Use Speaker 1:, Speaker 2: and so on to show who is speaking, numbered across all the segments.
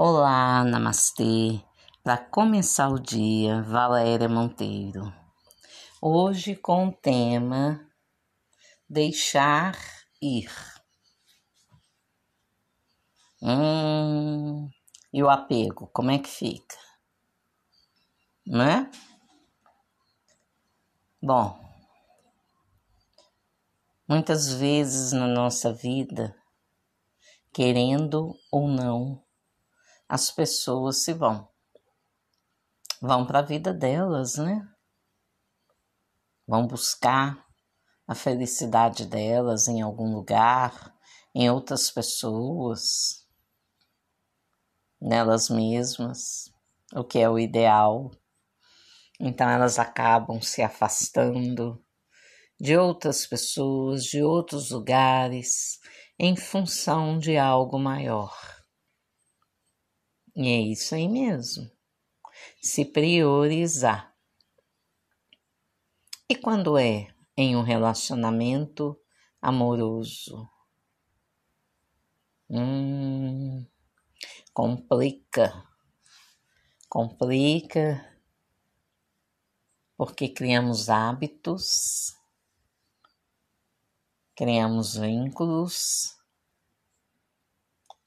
Speaker 1: Olá, namastê. Para começar o dia, Valéria Monteiro. Hoje com o tema Deixar ir. Hum, e o apego, como é que fica? Né? Bom, muitas vezes na nossa vida, querendo ou não, as pessoas se vão. Vão para a vida delas, né? Vão buscar a felicidade delas em algum lugar, em outras pessoas, nelas mesmas, o que é o ideal. Então elas acabam se afastando de outras pessoas, de outros lugares, em função de algo maior. E é isso aí mesmo. Se priorizar. E quando é em um relacionamento amoroso? Hum, complica. Complica porque criamos hábitos, criamos vínculos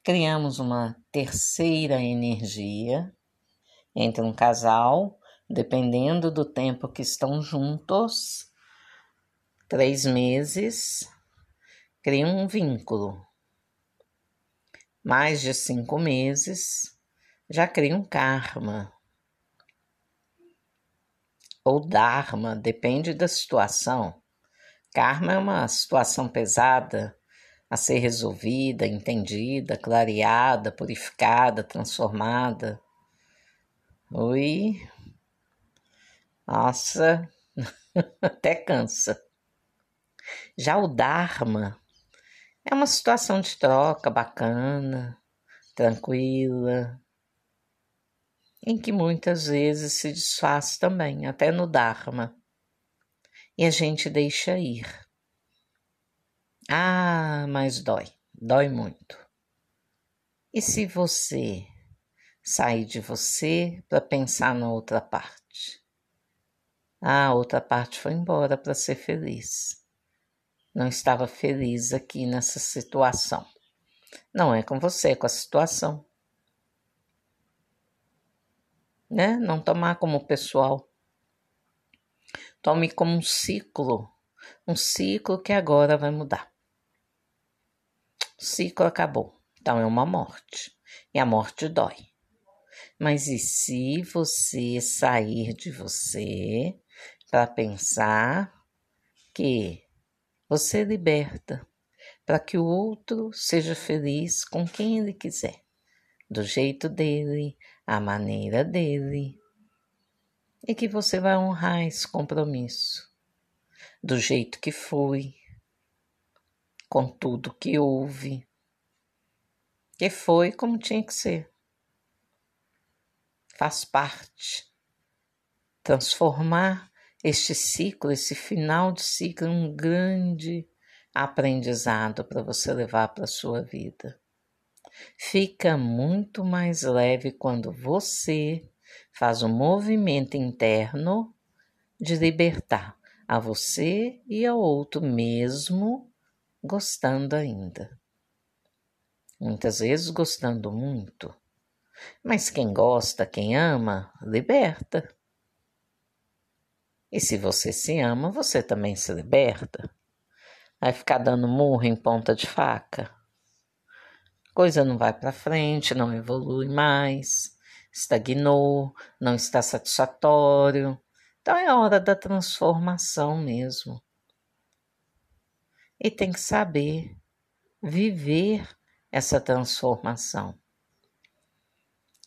Speaker 1: criamos uma terceira energia entre um casal, dependendo do tempo que estão juntos, três meses, cria um vínculo. Mais de cinco meses, já cria um karma. Ou dharma, depende da situação. Karma é uma situação pesada a ser resolvida, entendida, clareada, purificada, transformada. Oi. Nossa, até cansa. Já o Dharma é uma situação de troca bacana, tranquila, em que muitas vezes se desfaz também, até no Dharma, e a gente deixa ir. Ah, mas dói, dói muito. E se você sair de você para pensar na outra parte? Ah, a outra parte foi embora para ser feliz. Não estava feliz aqui nessa situação. Não é com você, é com a situação. Né? Não tomar como pessoal. Tome como um ciclo, um ciclo que agora vai mudar. O ciclo acabou. Então é uma morte. E a morte dói. Mas e se você sair de você para pensar que você liberta para que o outro seja feliz com quem ele quiser, do jeito dele, a maneira dele, e que você vai honrar esse compromisso do jeito que foi, com tudo que houve, que foi como tinha que ser. Faz parte. Transformar este ciclo, esse final de ciclo, em um grande aprendizado para você levar para a sua vida. Fica muito mais leve quando você faz um movimento interno de libertar a você e ao outro mesmo gostando ainda. Muitas vezes gostando muito. Mas quem gosta, quem ama, liberta. E se você se ama, você também se liberta. Vai ficar dando murro em ponta de faca. Coisa não vai para frente, não evolui mais, estagnou, não está satisfatório. Então é hora da transformação mesmo e tem que saber viver essa transformação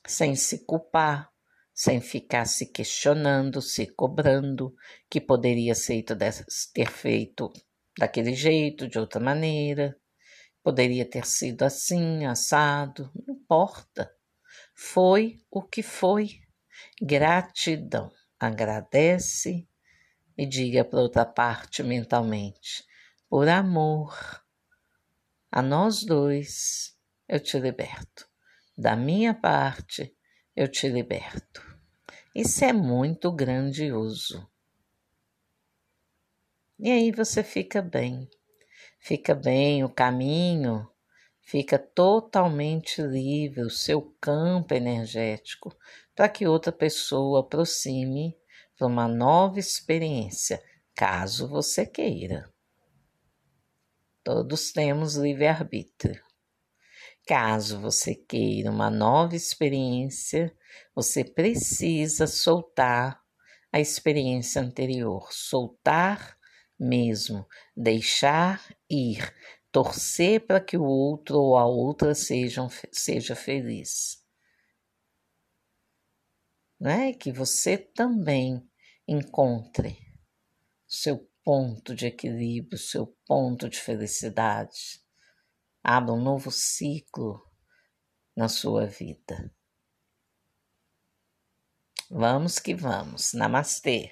Speaker 1: sem se culpar, sem ficar se questionando, se cobrando que poderia ter feito daquele jeito, de outra maneira, poderia ter sido assim, assado, não importa. Foi o que foi. Gratidão. Agradece e diga para outra parte mentalmente: por amor a nós dois, eu te liberto. Da minha parte, eu te liberto. Isso é muito grandioso. E aí você fica bem. Fica bem, o caminho fica totalmente livre, o seu campo energético, para que outra pessoa aproxime para uma nova experiência, caso você queira. Todos temos livre-arbítrio. Caso você queira uma nova experiência, você precisa soltar a experiência anterior, soltar mesmo, deixar ir, torcer para que o outro ou a outra sejam, seja feliz. Né? Que você também encontre seu ponto de equilíbrio, seu ponto de felicidade. Abra um novo ciclo na sua vida. Vamos que vamos. Namastê.